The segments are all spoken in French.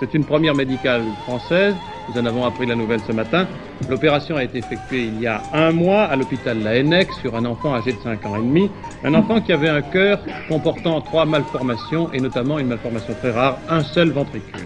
C'est une première médicale française. Nous en avons appris la nouvelle ce matin. L'opération a été effectuée il y a un mois à l'hôpital La Hennec sur un enfant âgé de 5 ans et demi. Un enfant qui avait un cœur comportant trois malformations et notamment une malformation très rare, un seul ventricule.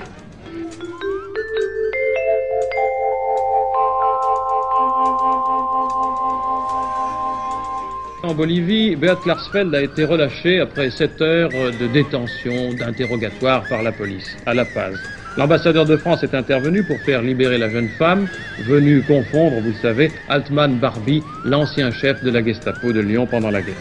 En Bolivie, Beat Klarsfeld a été relâché après 7 heures de détention, d'interrogatoire par la police, à La Paz. L'ambassadeur de France est intervenu pour faire libérer la jeune femme, venue confondre, vous le savez, Altman Barbie, l'ancien chef de la Gestapo de Lyon pendant la guerre.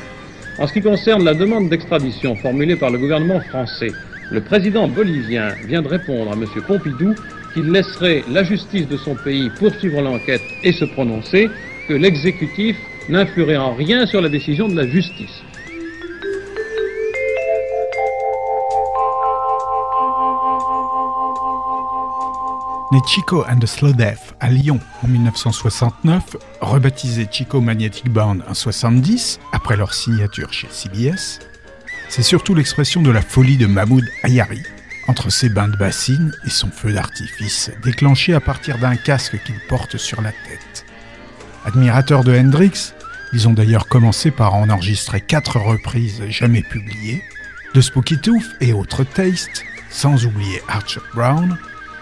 En ce qui concerne la demande d'extradition formulée par le gouvernement français, le président bolivien vient de répondre à M. Pompidou qu'il laisserait la justice de son pays poursuivre l'enquête et se prononcer, que l'exécutif n'influerait en rien sur la décision de la justice. Chico and the Slow Death à Lyon en 1969, rebaptisé Chico Magnetic Band en 70, après leur signature chez CBS, c'est surtout l'expression de la folie de Mahmoud Ayari, entre ses bains de bassine et son feu d'artifice, déclenché à partir d'un casque qu'il porte sur la tête. Admirateurs de Hendrix, ils ont d'ailleurs commencé par en enregistrer quatre reprises jamais publiées, de Spooky Tooth et autres Tastes, sans oublier Archer Brown,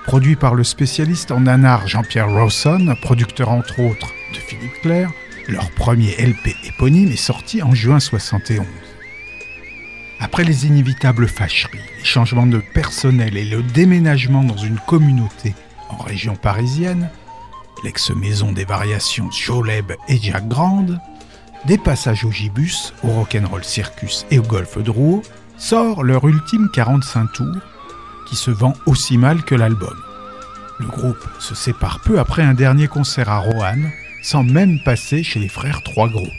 produit par le spécialiste en nanar Jean-Pierre Rawson, producteur entre autres de Philippe Clair. Leur premier LP éponyme est sorti en juin 71. Après les inévitables fâcheries, les changements de personnel et le déménagement dans une communauté en région parisienne, l'ex-maison des variations Joleb et Jack Grande, des passages au gibus, au rock'n'roll circus et au golf de sort leur ultime 45 tours se vend aussi mal que l'album. Le groupe se sépare peu après un dernier concert à Roanne, sans même passer chez les frères Trois Gros.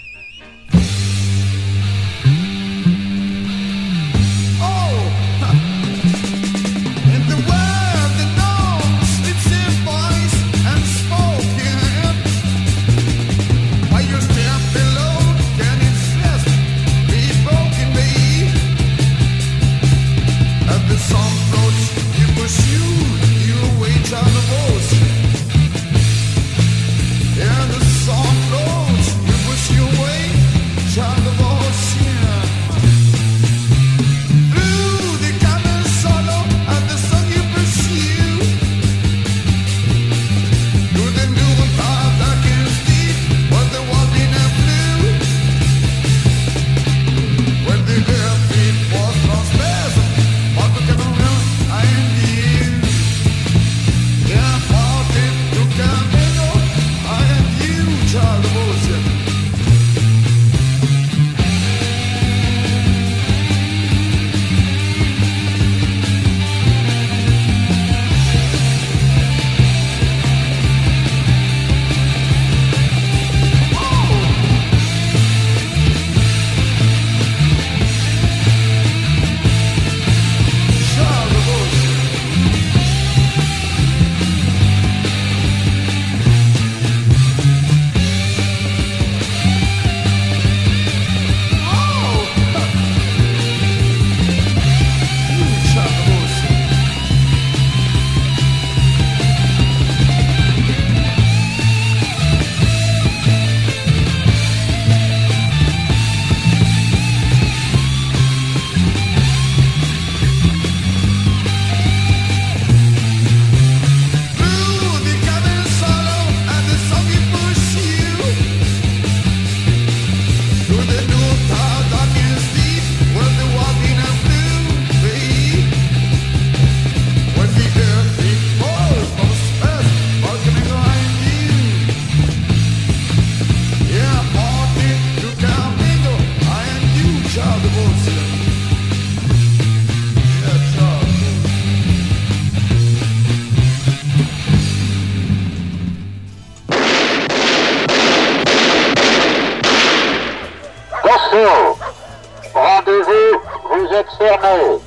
Fermée.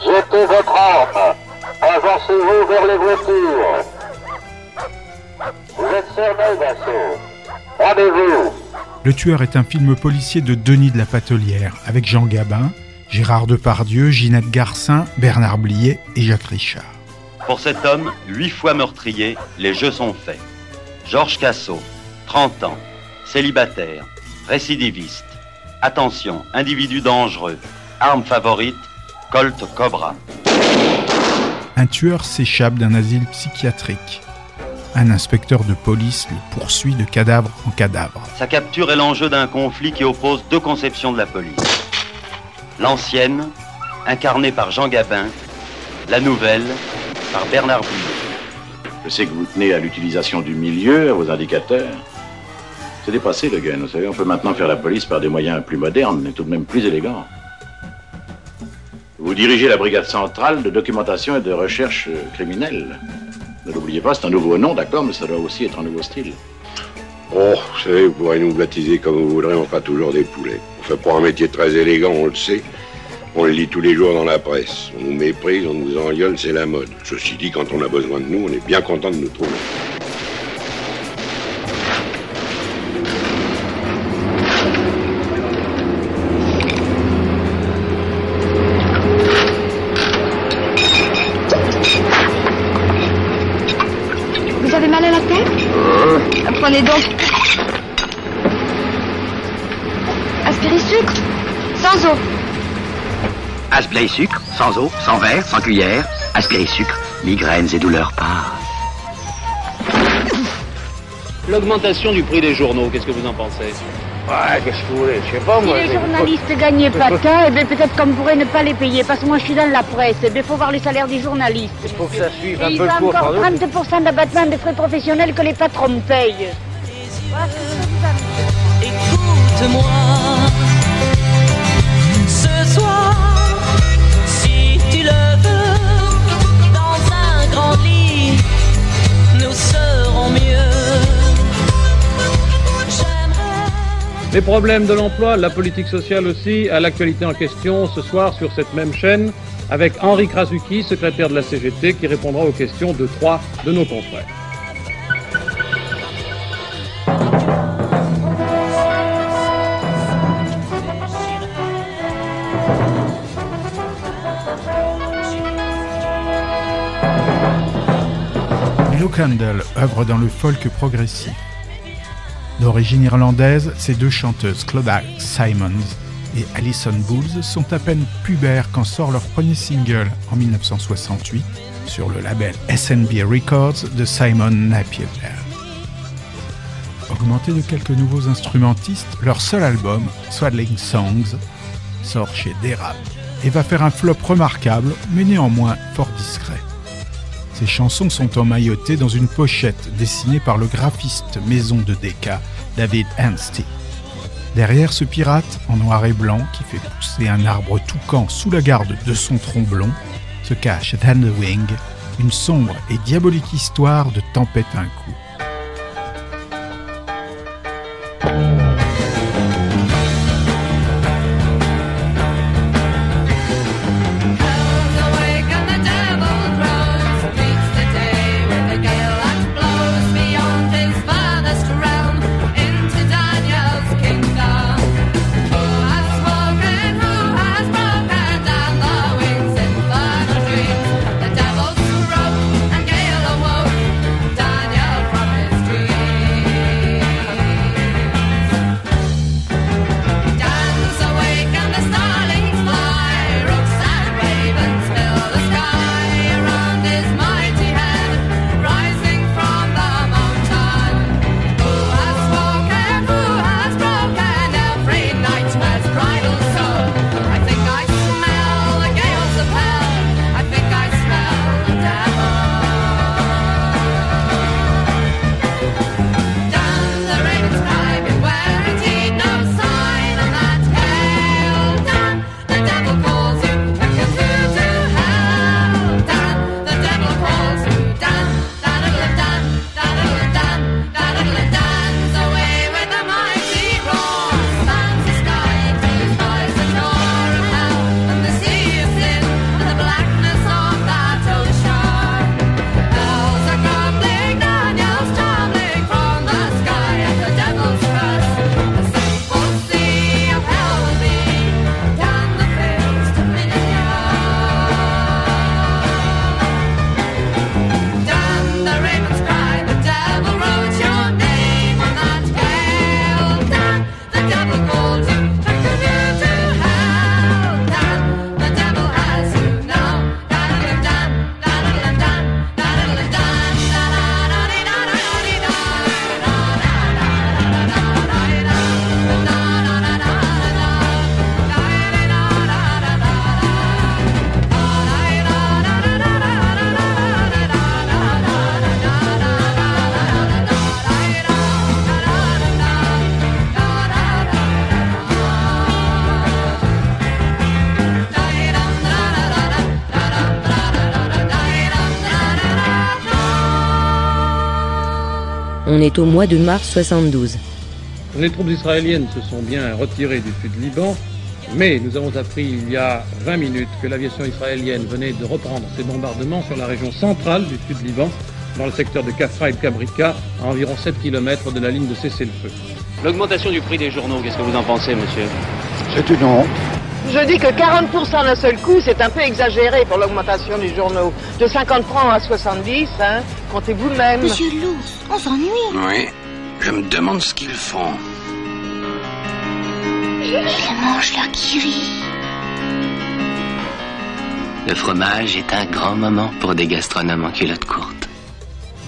Jetez votre arme. Avancez-vous vers les voitures. Vous êtes cerné d'assaut. Rendez-vous. Le tueur est un film policier de Denis de la Patelière avec Jean Gabin, Gérard Depardieu, Ginette Garcin, Bernard Blier et Jacques Richard. Pour cet homme, huit fois meurtrier, les jeux sont faits. Georges Cassot, 30 ans, célibataire, récidiviste. Attention, individu dangereux. Arme favorite, Colt Cobra. Un tueur s'échappe d'un asile psychiatrique. Un inspecteur de police le poursuit de cadavre en cadavre. Sa capture est l'enjeu d'un conflit qui oppose deux conceptions de la police. L'ancienne, incarnée par Jean Gabin, la nouvelle, par Bernard Blier. Je sais que vous tenez à l'utilisation du milieu, à vos indicateurs. C'est dépassé le gun, vous savez, on peut maintenant faire la police par des moyens plus modernes et tout de même plus élégants. Vous dirigez la brigade centrale de documentation et de recherche criminelle. Ne l'oubliez pas, c'est un nouveau nom, d'accord, mais ça doit aussi être un nouveau style. Oh, vous savez, vous pourrez nous baptiser comme vous voudrez, on fera toujours des poulets. On fait pas un métier très élégant, on le sait. On le lit tous les jours dans la presse. On nous méprise, on nous engueule, c'est la mode. Ceci dit, quand on a besoin de nous, on est bien content de nous trouver. Sucre Sans eau. Aspiré sucre, sans eau, sans verre, sans cuillère. Aspiré sucre, migraines et douleurs passent. L'augmentation du prix des journaux, qu'est-ce que vous en pensez? Ouais, qu'est-ce que vous voulez Je sais pas, Si moi. les c'est- journalistes gagnaient pas tant, eh bien, peut-être qu'on pourrait ne pas les payer. Parce que moi, je suis dans la presse. Il faut voir les salaires des journalistes. Il faut que ça suive Et un peu ont le cours, encore pardon. 30% d'abattement de frais professionnels que les patrons payent. Écoute-moi Les problèmes de l'emploi, la politique sociale aussi, à l'actualité en question ce soir sur cette même chaîne avec Henri Krasuki, secrétaire de la CGT, qui répondra aux questions de trois de nos confrères. Candle œuvre dans le folk progressif. D'origine irlandaise, ces deux chanteuses, Claudia Simons et Alison Bulls, sont à peine pubères quand sort leur premier single en 1968 sur le label SNB Records de Simon Napier. Augmenté de quelques nouveaux instrumentistes, leur seul album, Swaddling Songs, sort chez Derab et va faire un flop remarquable, mais néanmoins fort discret. Ces chansons sont emmaillotées dans une pochette dessinée par le graphiste maison de Decca, David Anstey. Derrière ce pirate en noir et blanc qui fait pousser un arbre toucan sous la garde de son tronc blond, se cache Thunderwing, une sombre et diabolique histoire de tempête un coup. Est au mois de mars 72. Les troupes israéliennes se sont bien retirées du sud Liban, mais nous avons appris il y a 20 minutes que l'aviation israélienne venait de reprendre ses bombardements sur la région centrale du sud Liban, dans le secteur de Kafra et de Kabrika, à environ 7 km de la ligne de cessez-le-feu. L'augmentation du prix des journaux, qu'est-ce que vous en pensez, monsieur? C'est une honte. Je dis que 40% d'un seul coup, c'est un peu exagéré pour l'augmentation du journaux. De 50 francs à 70, hein, vous-même. Monsieur Lou, on s'ennuie. Oui, je me demande ce qu'ils font. Ils mangent leur kiri. Le fromage est un grand moment pour des gastronomes en culotte courte.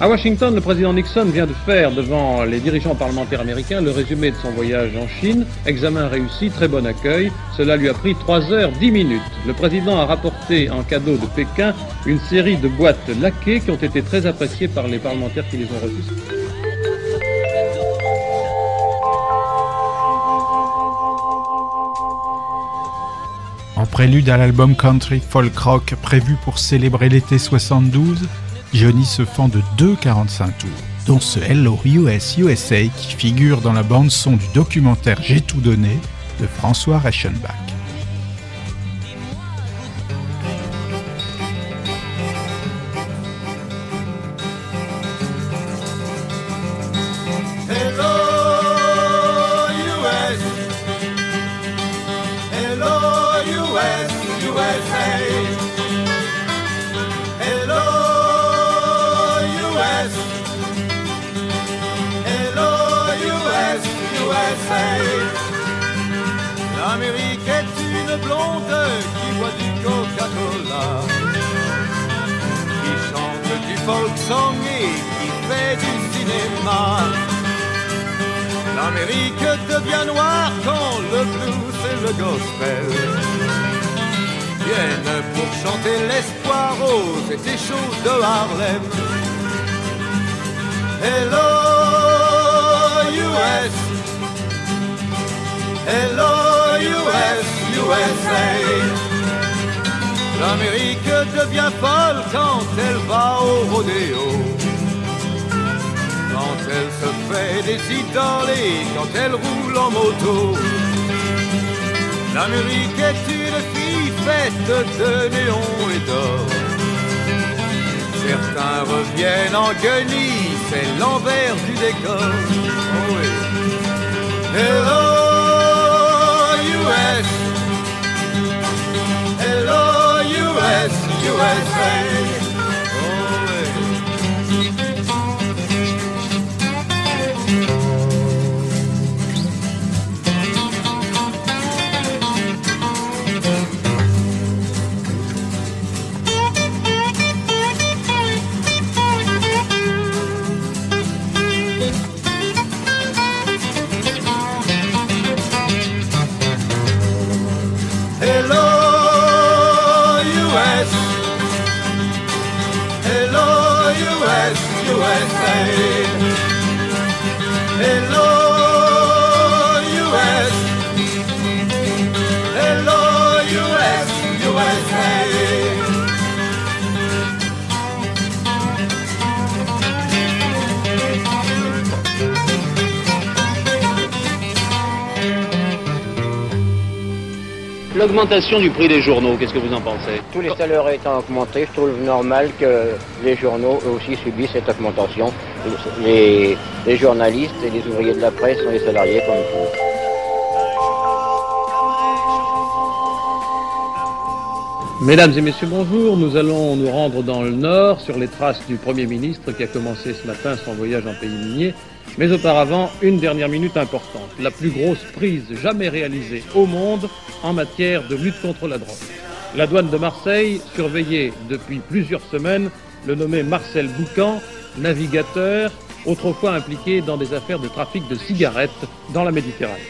À Washington, le président Nixon vient de faire devant les dirigeants parlementaires américains le résumé de son voyage en Chine. Examen réussi, très bon accueil. Cela lui a pris 3 heures 10 minutes. Le président a rapporté en cadeau de Pékin une série de boîtes laquées qui ont été très appréciées par les parlementaires qui les ont reçues. En prélude à l'album country folk rock prévu pour célébrer l'été 72, Johnny se fend de deux 45 tours, dont ce Hello US USA qui figure dans la bande son du documentaire J'ai tout donné de François Reichenbach. Quand elle se fait des idoles et quand elle roule en moto. L'Amérique est une fille faite de néon et d'or. Certains reviennent en guenilles, c'est l'envers du décor. Oh oui. Hello US, Hello US, USA. L'augmentation du prix des journaux, qu'est-ce que vous en pensez? Tous les salaires étant augmentés, je trouve normal que les journaux aussi subissent cette augmentation. Les, les journalistes et les ouvriers de la presse sont les salariés comme tout. Mesdames et messieurs, bonjour. Nous allons nous rendre dans le nord sur les traces du Premier ministre qui a commencé ce matin son voyage en pays minier. Mais auparavant, une dernière minute importante. La plus grosse prise jamais réalisée au monde en matière de lutte contre la drogue. La douane de Marseille surveillait depuis plusieurs semaines le nommé Marcel Boucan, navigateur, autrefois impliqué dans des affaires de trafic de cigarettes dans la Méditerranée.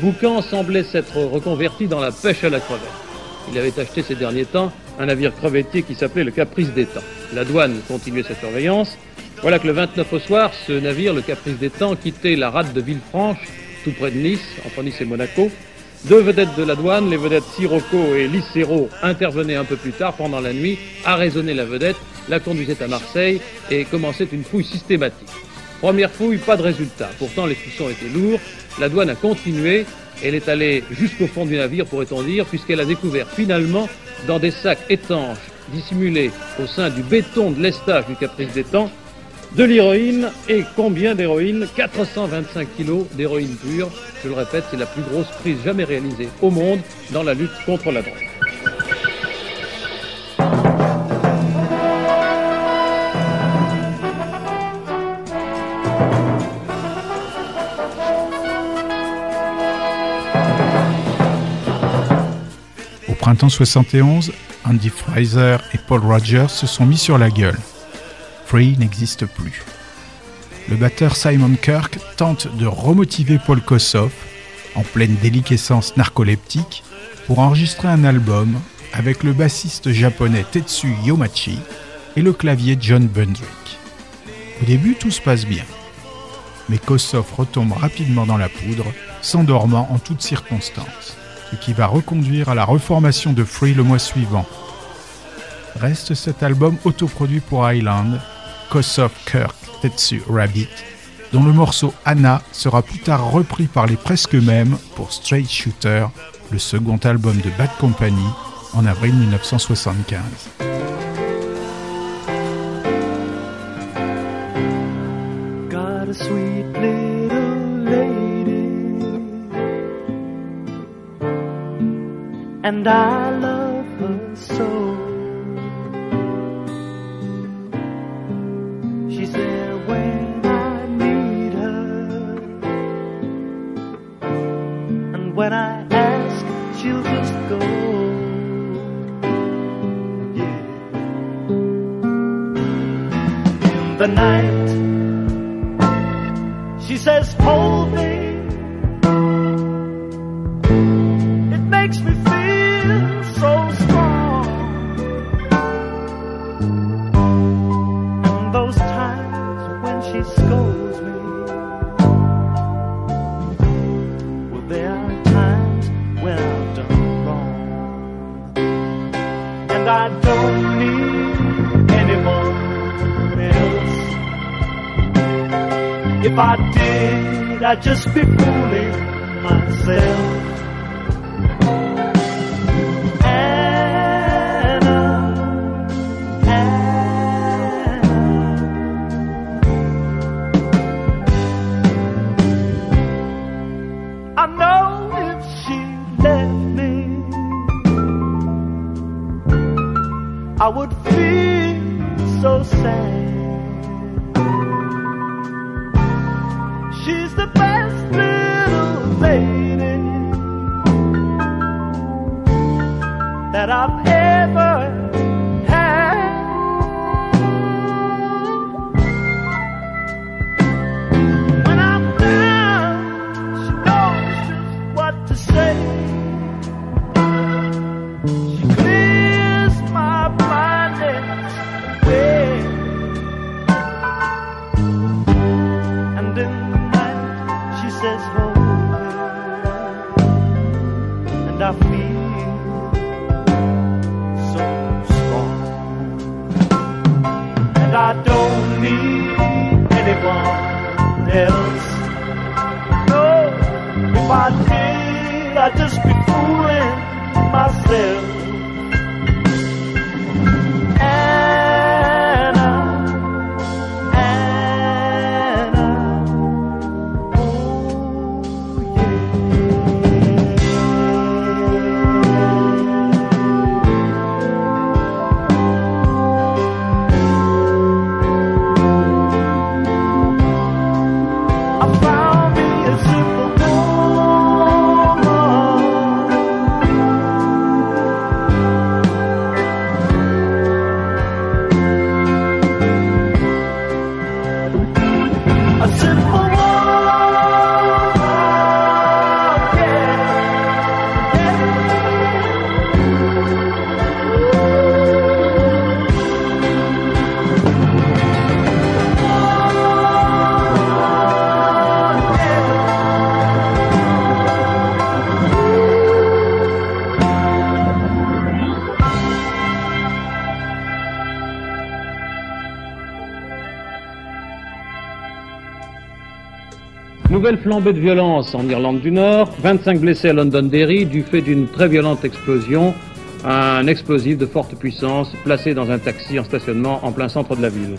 Boucan semblait s'être reconverti dans la pêche à la crevette. Il avait acheté ces derniers temps un navire crevettier qui s'appelait le Caprice des Temps. La douane continuait sa surveillance. Voilà que le 29 au soir, ce navire, le Caprice des Temps, quittait la rade de Villefranche, tout près de Nice, entre Nice et Monaco. Deux vedettes de la douane, les vedettes Sirocco et Licero, intervenaient un peu plus tard pendant la nuit, arraisonnaient la vedette, la conduisaient à Marseille et commençaient une fouille systématique. Première fouille, pas de résultat. Pourtant, les soupçons étaient lourds. La douane a continué. Elle est allée jusqu'au fond du navire, pourrait-on dire, puisqu'elle a découvert finalement, dans des sacs étanches dissimulés au sein du béton de l'estage du Caprice des Temps, de l'héroïne et combien d'héroïne 425 kilos d'héroïne pure. Je le répète, c'est la plus grosse prise jamais réalisée au monde dans la lutte contre la drogue. Printemps 71, Andy Fraser et Paul Rogers se sont mis sur la gueule. Free n'existe plus. Le batteur Simon Kirk tente de remotiver Paul Kossoff, en pleine déliquescence narcoleptique, pour enregistrer un album avec le bassiste japonais Tetsu Yomachi et le clavier John Bundrick. Au début, tout se passe bien. Mais Kossoff retombe rapidement dans la poudre, s'endormant en toutes circonstances, ce qui va reconduire à la reformation de Free le mois suivant. Reste cet album autoproduit pour Island, Kossoff Kirk Tetsu Rabbit, dont le morceau Anna sera plus tard repris par les presque mêmes pour Straight Shooter, le second album de Bad Company, en avril 1975. Got a sweet and I just before. Flambée de violence en Irlande du Nord, 25 blessés à Londonderry du fait d'une très violente explosion, un explosif de forte puissance placé dans un taxi en stationnement en plein centre de la ville.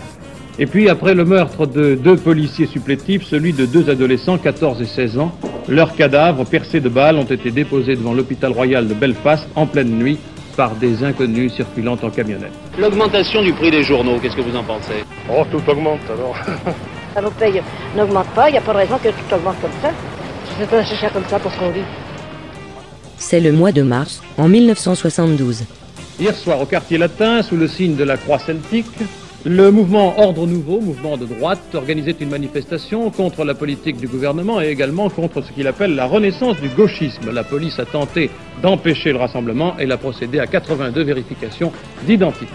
Et puis après le meurtre de deux policiers supplétifs, celui de deux adolescents, 14 et 16 ans, leurs cadavres percés de balles ont été déposés devant l'hôpital royal de Belfast en pleine nuit par des inconnus circulant en camionnette. L'augmentation du prix des journaux, qu'est-ce que vous en pensez? Oh, tout augmente alors. Ça nous paye n'augmente pas, il n'y a pas de raison que tout augmente comme ça. C'est pas assez cher comme ça pour ce qu'on vit. C'est le mois de mars, en 1972. Hier soir, au quartier latin, sous le signe de la croix celtique, le mouvement Ordre Nouveau, mouvement de droite, organisait une manifestation contre la politique du gouvernement et également contre ce qu'il appelle la renaissance du gauchisme. La police a tenté d'empêcher le rassemblement et l'a procédé à 82 vérifications d'identité.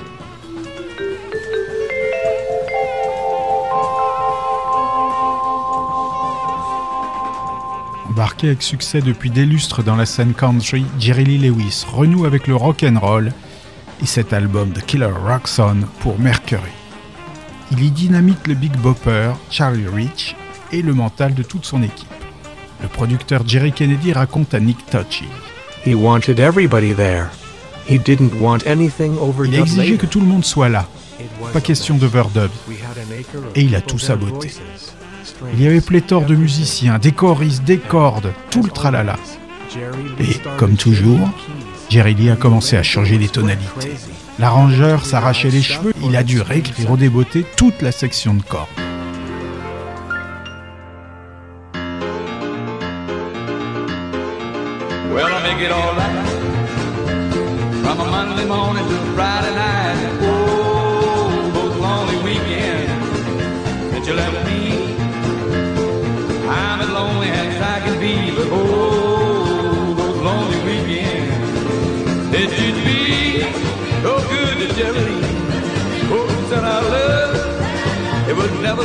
Embarqué avec succès depuis des lustres dans la scène country, Jerry Lee Lewis renoue avec le rock and roll et cet album de Killer Rock Son pour Mercury. Il y dynamite le Big Bopper, Charlie Rich et le mental de toute son équipe. Le producteur Jerry Kennedy raconte à Nick Touchy. He wanted everybody there. He didn't want anything Il a exigé que tout le monde soit là. Pas question d'overdub. Et il a tout saboté. Il y avait pléthore de musiciens, des choristes, des cordes, tout le tralala. Et, comme toujours, Jerry Lee a commencé à changer les tonalités. L'arrangeur s'arrachait les cheveux, il a dû réécrire au débeauté toute la section de cordes.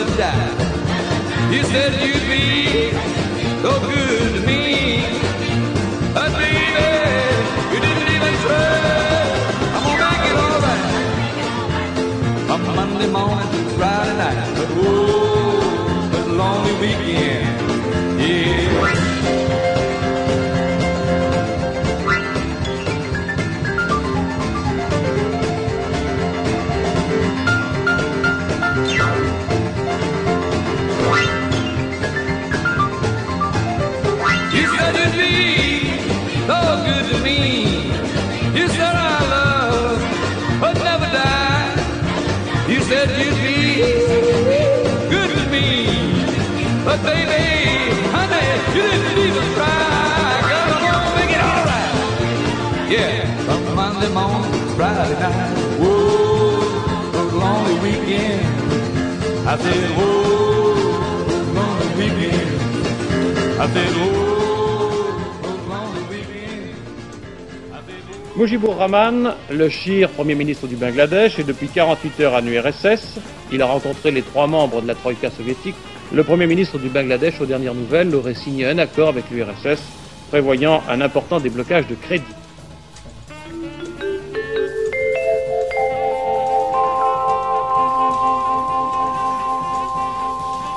You said you'd be morning Rahman, le Shir, Premier ministre du Bangladesh, est depuis 48 heures à l'URSS. Il a rencontré les trois membres de la Troïka soviétique. Le Premier ministre du Bangladesh, aux dernières nouvelles, aurait signé un accord avec l'URSS prévoyant un important déblocage de crédit.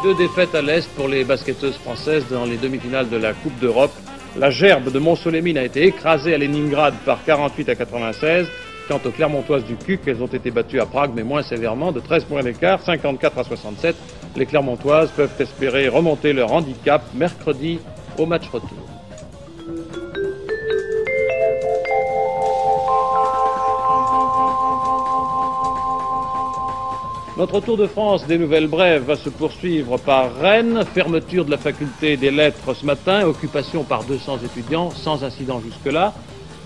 Deux défaites à l'Est pour les basketteuses françaises dans les demi-finales de la Coupe d'Europe. La gerbe de Montsolémine a été écrasée à Leningrad par 48 à 96. Quant aux Clermontoises du CUC, elles ont été battues à Prague, mais moins sévèrement, de 13 points d'écart, 54 à 67. Les Clermontoises peuvent espérer remonter leur handicap mercredi au match retour. Notre Tour de France des nouvelles brèves va se poursuivre par Rennes, fermeture de la faculté des lettres ce matin, occupation par 200 étudiants, sans incident jusque-là.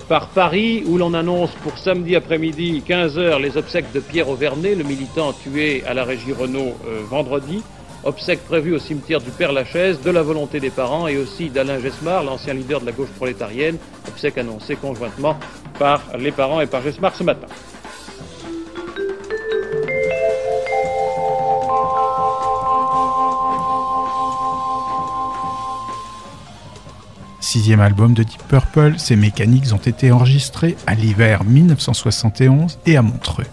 Par Paris, où l'on annonce pour samedi après-midi, 15h, les obsèques de Pierre Auvernet, le militant tué à la régie Renault euh, vendredi. Obsèques prévues au cimetière du Père Lachaise, de la volonté des parents et aussi d'Alain Gesmar, l'ancien leader de la gauche prolétarienne. Obsèques annoncées conjointement par les parents et par Gesmar ce matin. Sixième album de Deep Purple, ces mécaniques ont été enregistrés à l'hiver 1971 et à Montreux.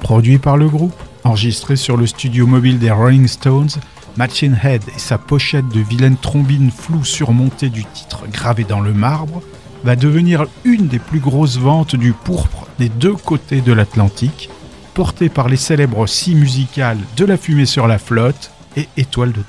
Produit par le groupe, enregistré sur le studio mobile des Rolling Stones, Machine Head et sa pochette de vilaine trombine floue surmontée du titre gravé dans le marbre va devenir une des plus grosses ventes du pourpre des deux côtés de l'Atlantique, portée par les célèbres scies musicales De la fumée sur la flotte et Étoile de.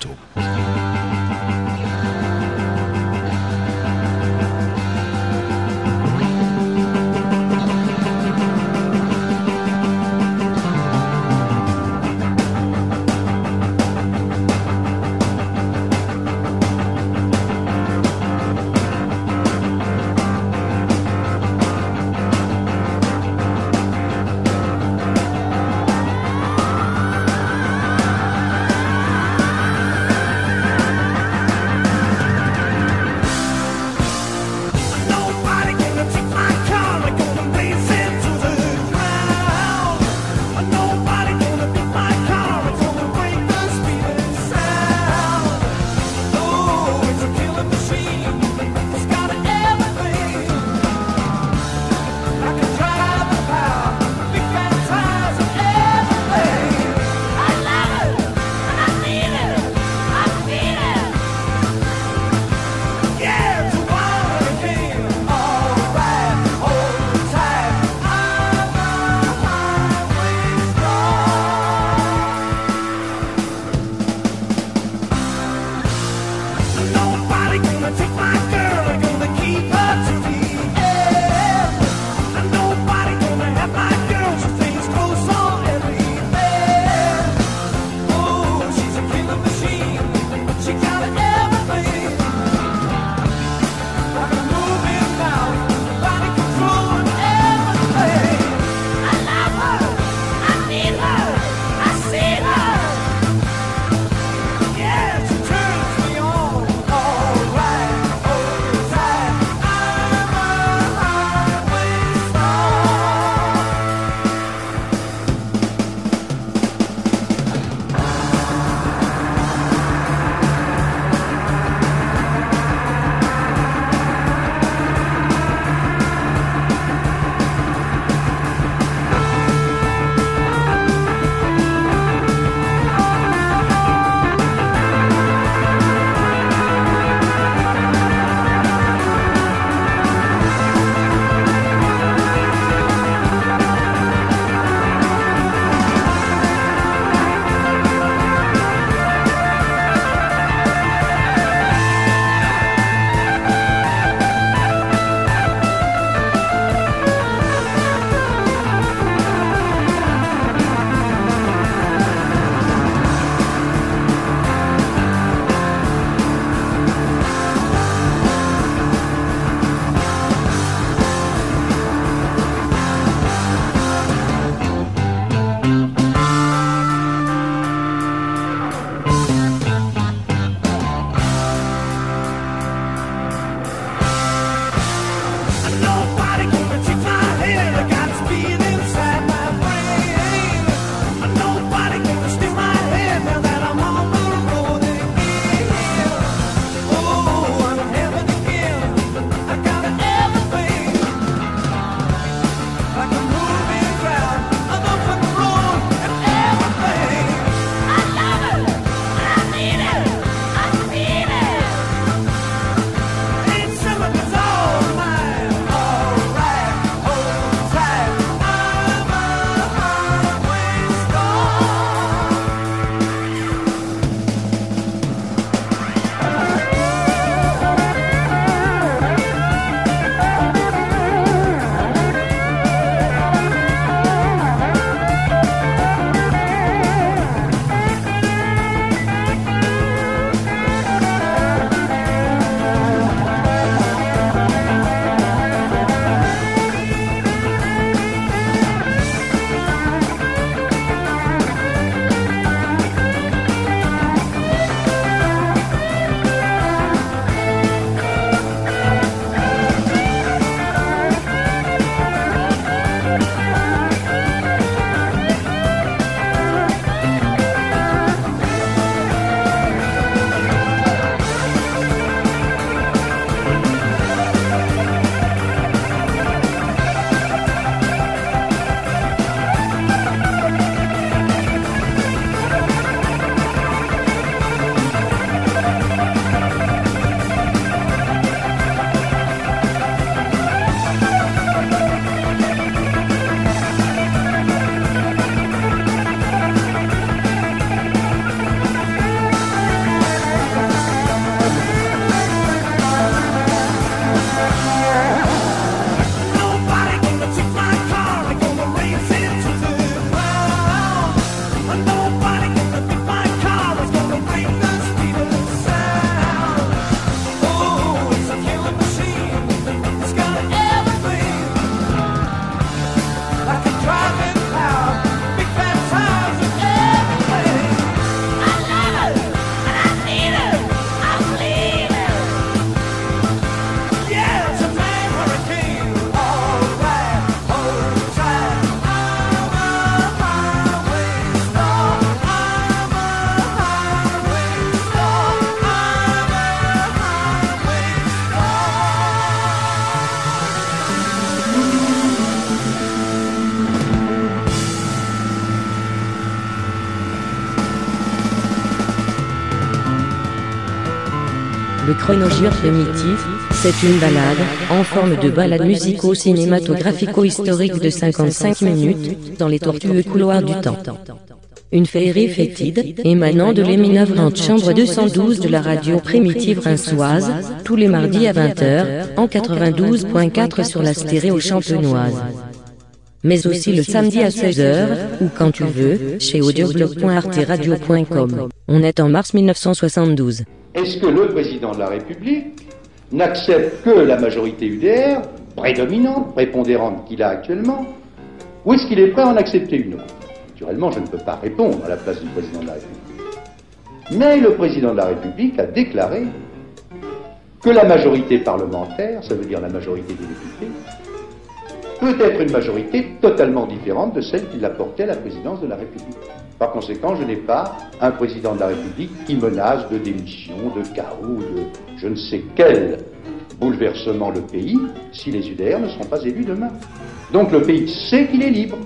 Primitif, c'est une balade, en forme de balade musico-cinématographico-historique de 55 minutes, dans les tortueux couloirs du temps. Une féerie fétide, émanant de l'éminavrante chambre 212 de la radio primitive rinçoise, tous les mardis à 20h, en 92.4 sur la stéréo champenoise. Mais aussi le samedi à 16h, ou quand tu veux, chez audioblog.arteradio.com. On est en mars 1972. Est-ce que le président de la République n'accepte que la majorité UDR, prédominante, prépondérante qu'il a actuellement, ou est-ce qu'il est prêt à en accepter une autre? Naturellement, je ne peux pas répondre à la place du président de la République. Mais le président de la République a déclaré que la majorité parlementaire, ça veut dire la majorité des députés, peut être une majorité totalement différente de celle qu'il apportait à la présidence de la République. Par conséquent, je n'ai pas un président de la République qui menace de démission, de chaos, de je ne sais quel bouleversement le pays si les UDR ne sont pas élus demain. Donc le pays sait qu'il est libre.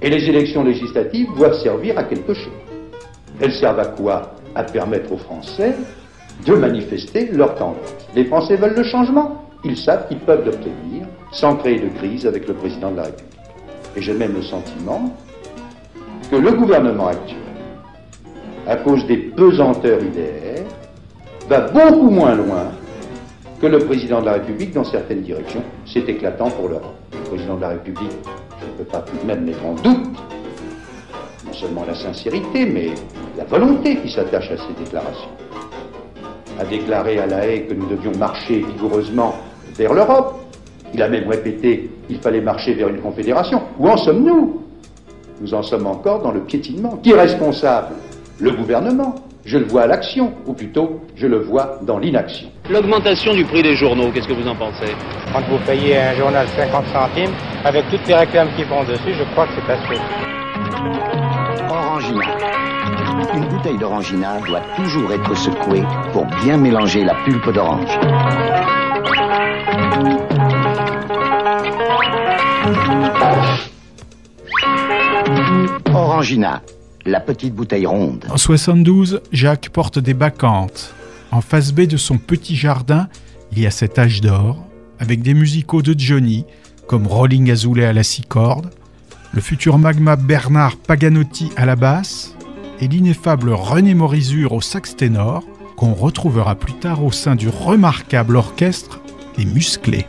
Et les élections législatives doivent servir à quelque chose. Elles servent à quoi? À permettre aux Français de manifester leur tendance. Les Français veulent le changement. Ils savent qu'ils peuvent l'obtenir sans créer de crise avec le président de la République. Et j'ai même le sentiment que le gouvernement actuel, à cause des pesanteurs IDR, va beaucoup moins loin que le président de la République dans certaines directions. C'est éclatant pour l'Europe. Le président de la République je ne peux pas tout de même mettre en doute non seulement la sincérité, mais la volonté qui s'attache à ces déclarations. A déclaré à la haie que nous devions marcher vigoureusement vers l'Europe. Il a même répété qu'il fallait marcher vers une confédération. Où en sommes-nous? Nous en sommes encore dans le piétinement. Qui est responsable? Le gouvernement. Je le vois à l'action, ou plutôt, je le vois dans l'inaction. L'augmentation du prix des journaux, qu'est-ce que vous en pensez? Quand vous payez un journal 50 centimes, avec toutes les réclames qui vont dessus, je crois que c'est assez. Orangina. Une bouteille d'orangina doit toujours être secouée pour bien mélanger la pulpe d'orange. Orangina, la petite bouteille ronde. En 72, Jacques porte des bacchantes. En face B de son petit jardin, il y a cet âge d'or, avec des musicaux de Johnny, comme Rolling Azoulay à la six cordes, le futur magma Bernard Paganotti à la basse, et l'ineffable René Morizur au sax ténor, qu'on retrouvera plus tard au sein du remarquable orchestre Les Musclés.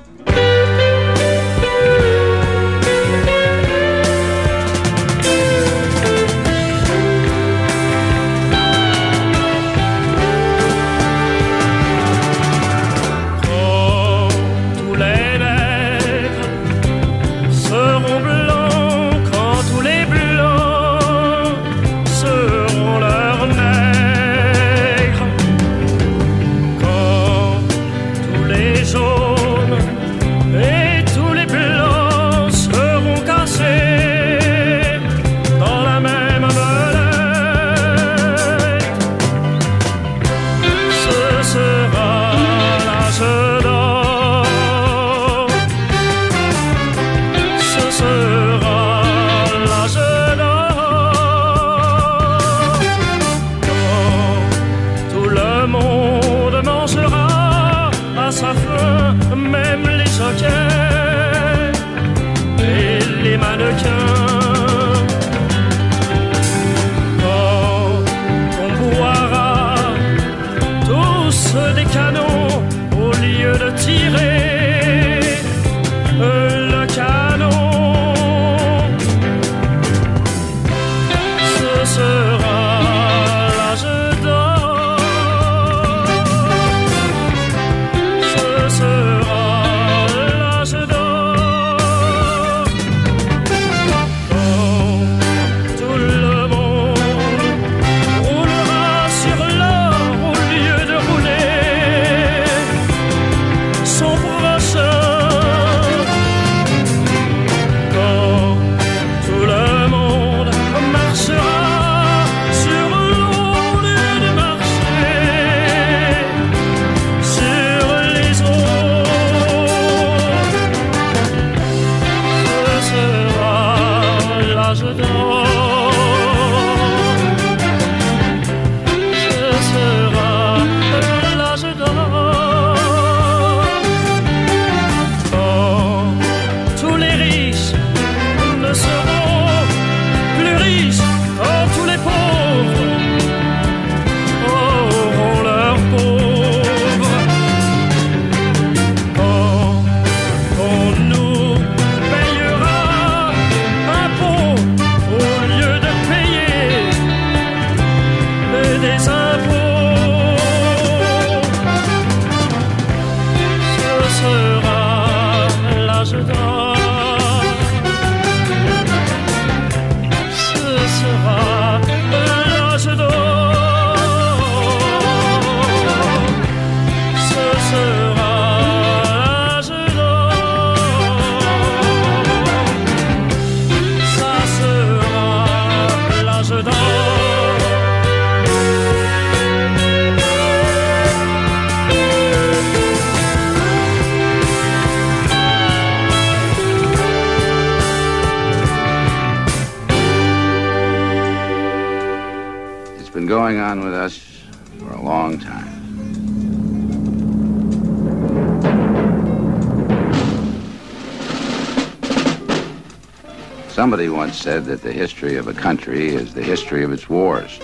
Said that the history of a country is the history of its wars.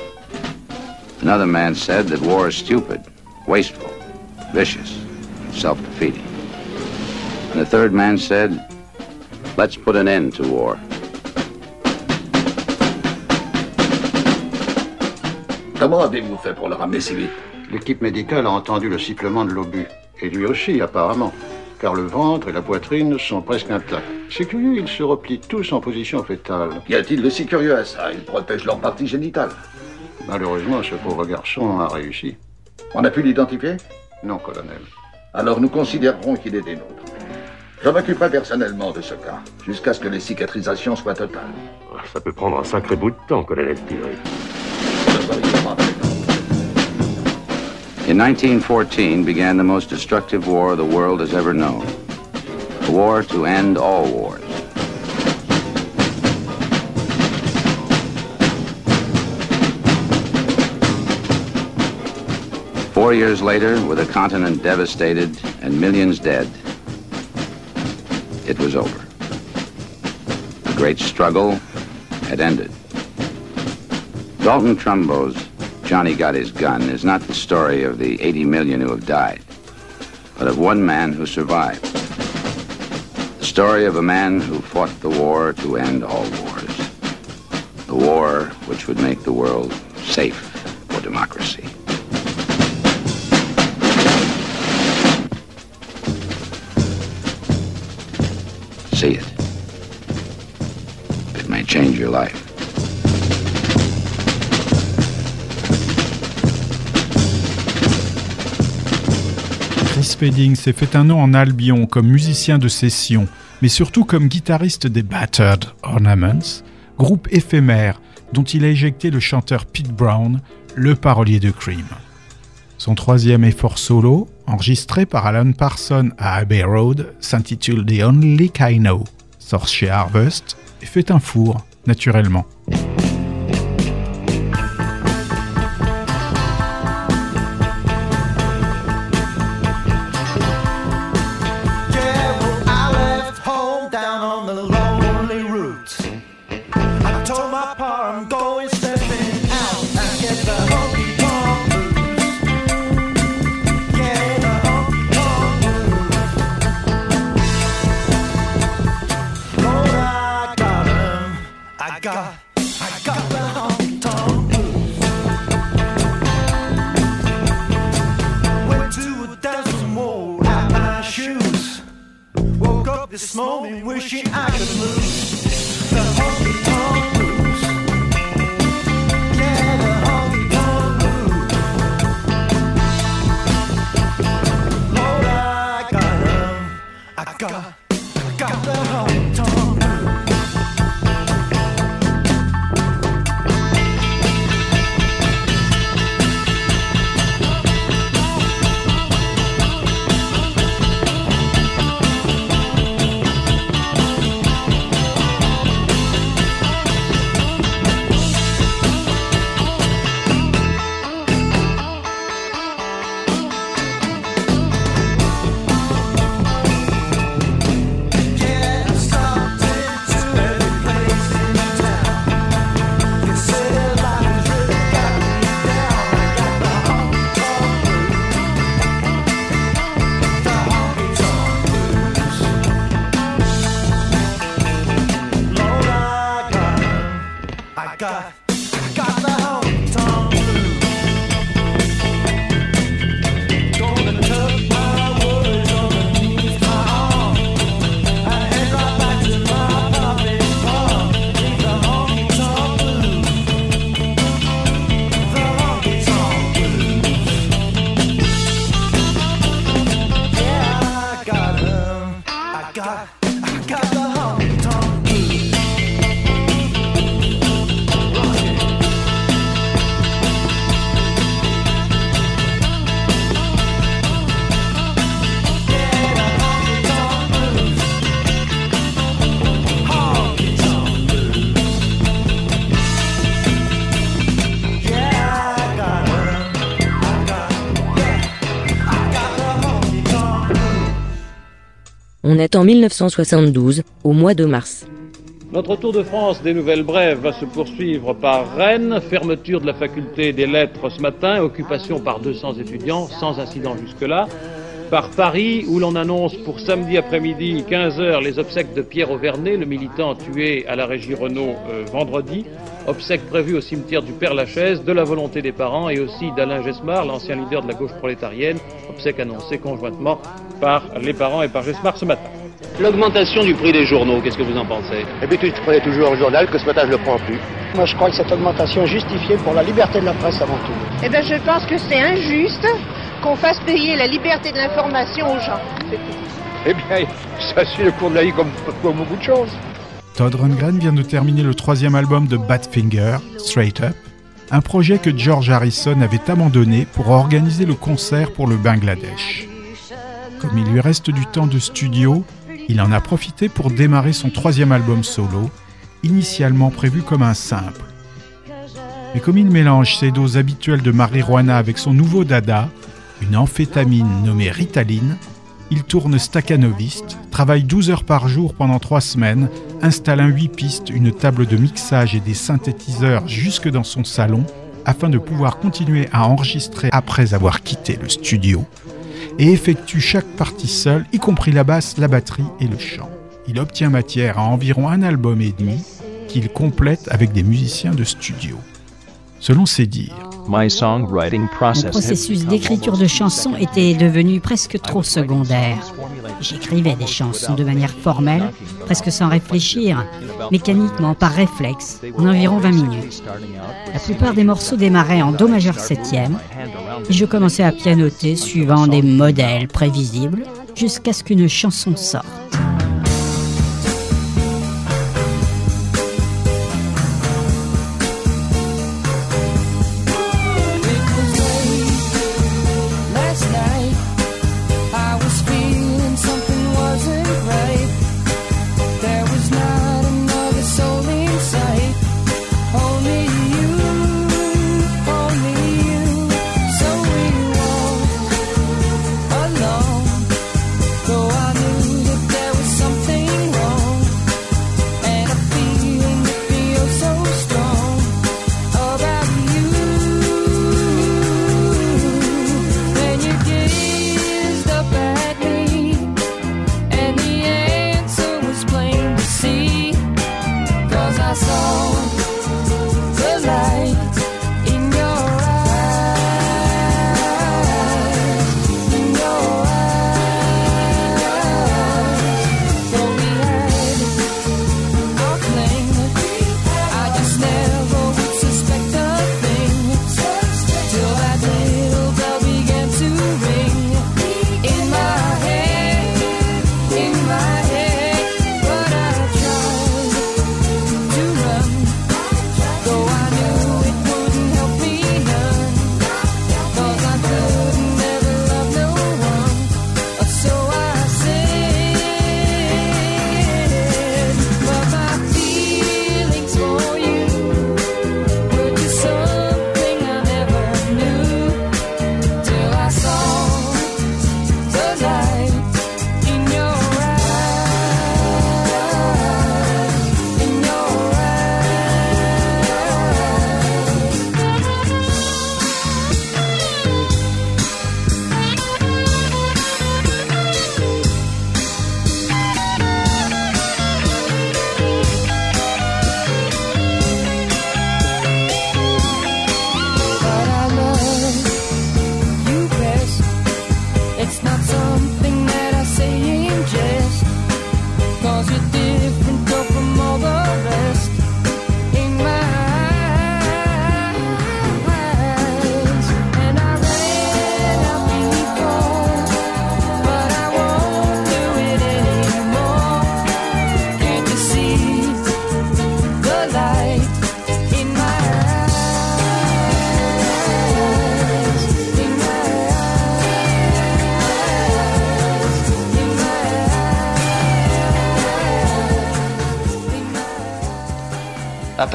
Another man said that war is stupid, wasteful, vicious, self defeating. And a third man said, let's put an end to war. Comment avez-vous fait pour le ramener si vite? L'équipe médicale a entendu le sifflement de l'obus. Et lui aussi, apparemment. Car le ventre et la poitrine sont presque intacts. C'est curieux, ils se replient tous en position fétale. Y a-t-il de si curieux à ça? Ils protègent leur partie génitale. Malheureusement, ce pauvre garçon a réussi. On a pu l'identifier? Non, colonel. Alors nous considérerons qu'il est des nôtres. Je m'occuperai personnellement de ce cas, jusqu'à ce que les cicatrisations soient totales. Ça peut prendre un sacré bout de temps, colonel Tillery. In 1914 began the most destructive war the world has ever known. A war to end all wars. Four years later, with a continent devastated and millions dead, it was over. The great struggle had ended. Dalton Trumbo's Johnny Got His Gun is not the story of the 80 million who have died, but of one man who survived. Story of a man who fought the war to end all wars. The war which would make the world safe for democracy. See it. It may change your life. Chris Spedding s'est fait un nom en Albion comme musicien de session, mais surtout comme guitariste des Battered Ornaments, groupe éphémère dont il a éjecté le chanteur Pete Brown, le parolier de Cream. Son troisième effort solo, enregistré par Alan Parsons à Abbey Road, s'intitule The Only I Know, sort chez Harvest et fait un four, naturellement. I got, I got the whole tongue. On est en 1972, au mois de mars. Notre Tour de France des Nouvelles Brèves va se poursuivre par Rennes, fermeture de la faculté des lettres ce matin, occupation par 200 étudiants, sans incident jusque-là. Par Paris, où l'on annonce pour samedi après-midi, 15h, les obsèques de Pierre Auvernet, le militant tué à la régie Renault euh, vendredi. Obsèques prévues au cimetière du Père Lachaise, de la volonté des parents et aussi d'Alain Gesmar, l'ancien leader de la gauche prolétarienne. Obsèques annoncées conjointement par les parents et par Gesmar ce matin. L'augmentation du prix des journaux, qu'est-ce que vous en pensez? Et puis tu te prenais toujours un journal que ce matin je le prends plus. Moi, je crois que cette augmentation est justifiée pour la liberté de la presse avant tout. Eh bien, je pense que c'est injuste qu'on fasse payer la liberté de l'information aux gens. Eh bien, ça suit le cours de la vie comme, comme beaucoup de choses. Todd Rundgren vient de terminer le troisième album de Badfinger, Straight Up, un projet que George Harrison avait abandonné pour organiser le concert pour le Bangladesh. Comme il lui reste du temps de studio, il en a profité pour démarrer son troisième album solo, initialement prévu comme un simple. Mais comme il mélange ses doses habituelles de marijuana avec son nouveau dada, une amphétamine nommée Ritaline, il tourne staccanoviste, travaille 12 heures par jour pendant 3 semaines, installe un 8 pistes, une table de mixage et des synthétiseurs jusque dans son salon, afin de pouvoir continuer à enregistrer après avoir quitté le studio, et effectue chaque partie seul, y compris la basse, la batterie et le chant. Il obtient matière à environ un album et demi, qu'il complète avec des musiciens de studio. Selon ses dires, Mon processus d'écriture de chansons était devenu presque trop secondaire. J'écrivais des chansons de manière formelle, presque sans réfléchir, mécaniquement, par réflexe, en environ 20 minutes. La plupart des morceaux démarraient en Do majeur septième, je commençais à pianoter suivant des modèles prévisibles, jusqu'à ce qu'une chanson sorte. cause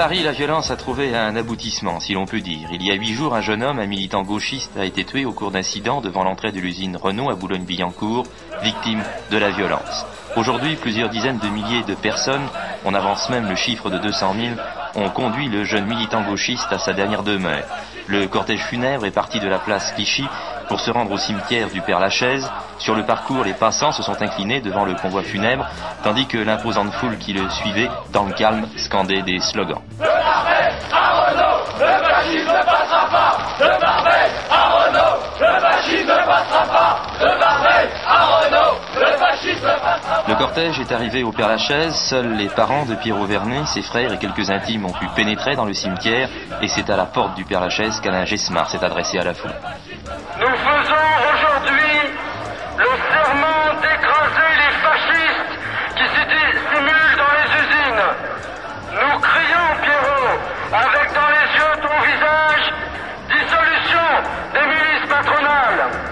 Paris, la violence a trouvé un aboutissement, si l'on peut dire. Il y a huit jours, un jeune homme, un militant gauchiste, a été tué au cours d'incidents devant l'entrée de l'usine Renault à Boulogne-Billancourt, victime de la violence. Aujourd'hui, plusieurs dizaines de milliers de personnes, on avance même le chiffre de 200 000, ont conduit le jeune militant gauchiste à sa dernière demeure. Le cortège funèbre est parti de la place Clichy pour se rendre au cimetière du Père Lachaise. Sur le parcours, les passants se sont inclinés devant le convoi funèbre, tandis que l'imposante foule qui le suivait, dans le calme, scandait des slogans. Cortège est arrivé au Père Lachaise, seuls les parents de Pierrot Vernet, ses frères et quelques intimes ont pu pénétrer dans le cimetière et c'est à la porte du Père Lachaise qu'Alain Gesmar s'est adressé à la foule. Nous faisons aujourd'hui le serment d'écraser les fascistes qui s'y dissimulent dans les usines. Nous crions, Pierrot, avec dans les yeux ton visage, dissolution des milices patronales.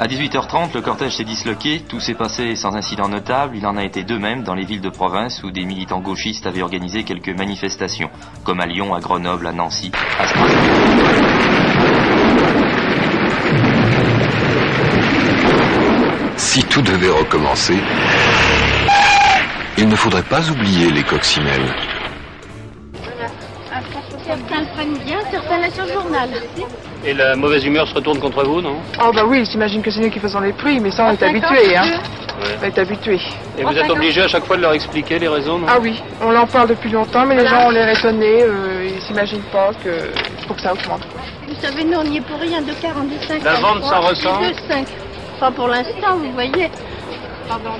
À 18h30, le cortège s'est disloqué, tout s'est passé sans incident notable, il en a été de même dans les villes de province où des militants gauchistes avaient organisé quelques manifestations, comme à Lyon, à Grenoble, à Nancy, à Strasbourg. Si tout devait recommencer, il ne faudrait pas oublier les coccinelles. Certains le prennent bien, journal. Et la mauvaise humeur se retourne contre vous, non? Oh bah oui, j'imagine que c'est nous qui faisons les prix, mais ça on est habitué, hein. On est habitué. Et vous êtes obligé à chaque fois de leur expliquer les raisons, non? Ah oui, on en parle depuis longtemps, mais les gens ont l'air étonnés, euh, ils s'imaginent pas que faut que ça augmente. Vous savez, nous, on n'y est pour rien de 45 La vente s'en ressent De 5. Pas pour l'instant, vous voyez. Pardon,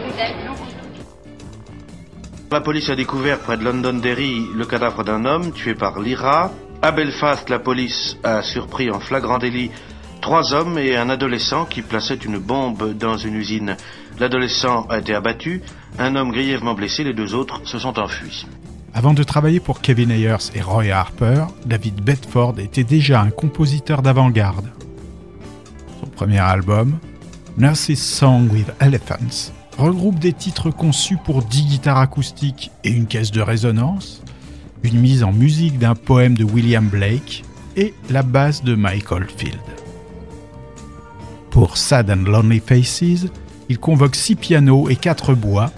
La police a découvert près de Londonderry le cadavre d'un homme tué par l'IRA. À Belfast, la police a surpris en flagrant délit trois hommes et un adolescent qui plaçaient une bombe dans une usine. L'adolescent a été abattu, un homme grièvement blessé, les deux autres se sont enfuis. Avant de travailler pour Kevin Ayers et Roy Harper, David Bedford était déjà un compositeur d'avant-garde. Son premier album, Nurse's Song with Elephants, regroupe des titres conçus pour 10 guitares acoustiques et une caisse de résonance, une mise en musique d'un poème de William Blake et la basse de Mike Oldfield. Pour Sad and Lonely Faces, il convoque 6 pianos et 4 bois,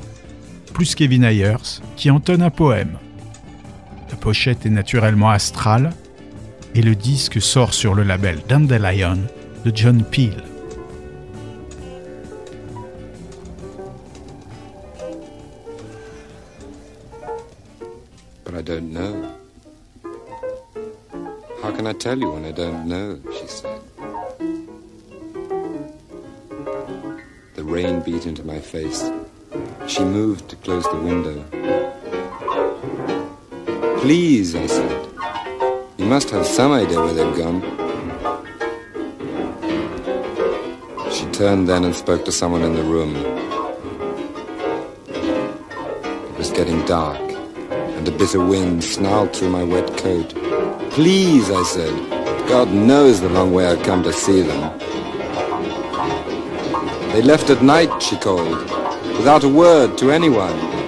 plus Kevin Ayers, qui entonne un poème. La pochette est naturellement astrale, et le disque sort sur le label Dandelion de John Peel. Don't know. How can I tell you when I don't know? She said. The rain beat into my face. She moved to close the window. Please, I said. You must have some idea where they've gone. She turned then and spoke to someone in the room. It was getting dark, and a bitter wind snarled through my wet coat. Please, I said. God knows the long way I've come to see them. They left at night, she called, without a word to anyone.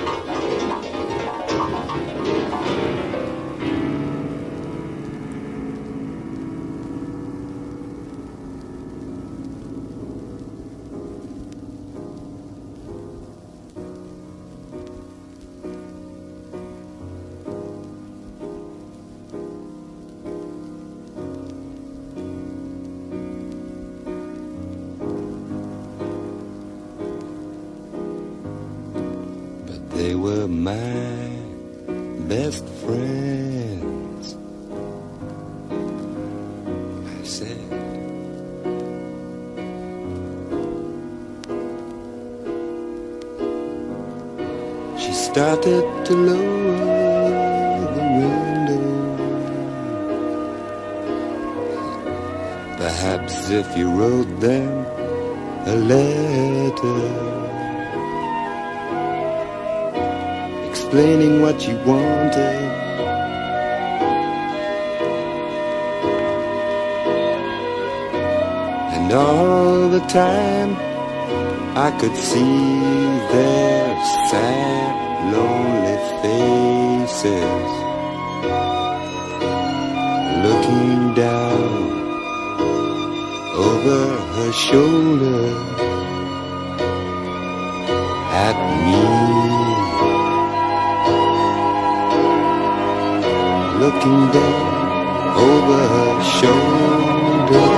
Perhaps if you wrote them a letter. explaining what you wanted. And all the time I could see their sad, lonely faces. looking down over her shoulder at me. Looking down over her shoulder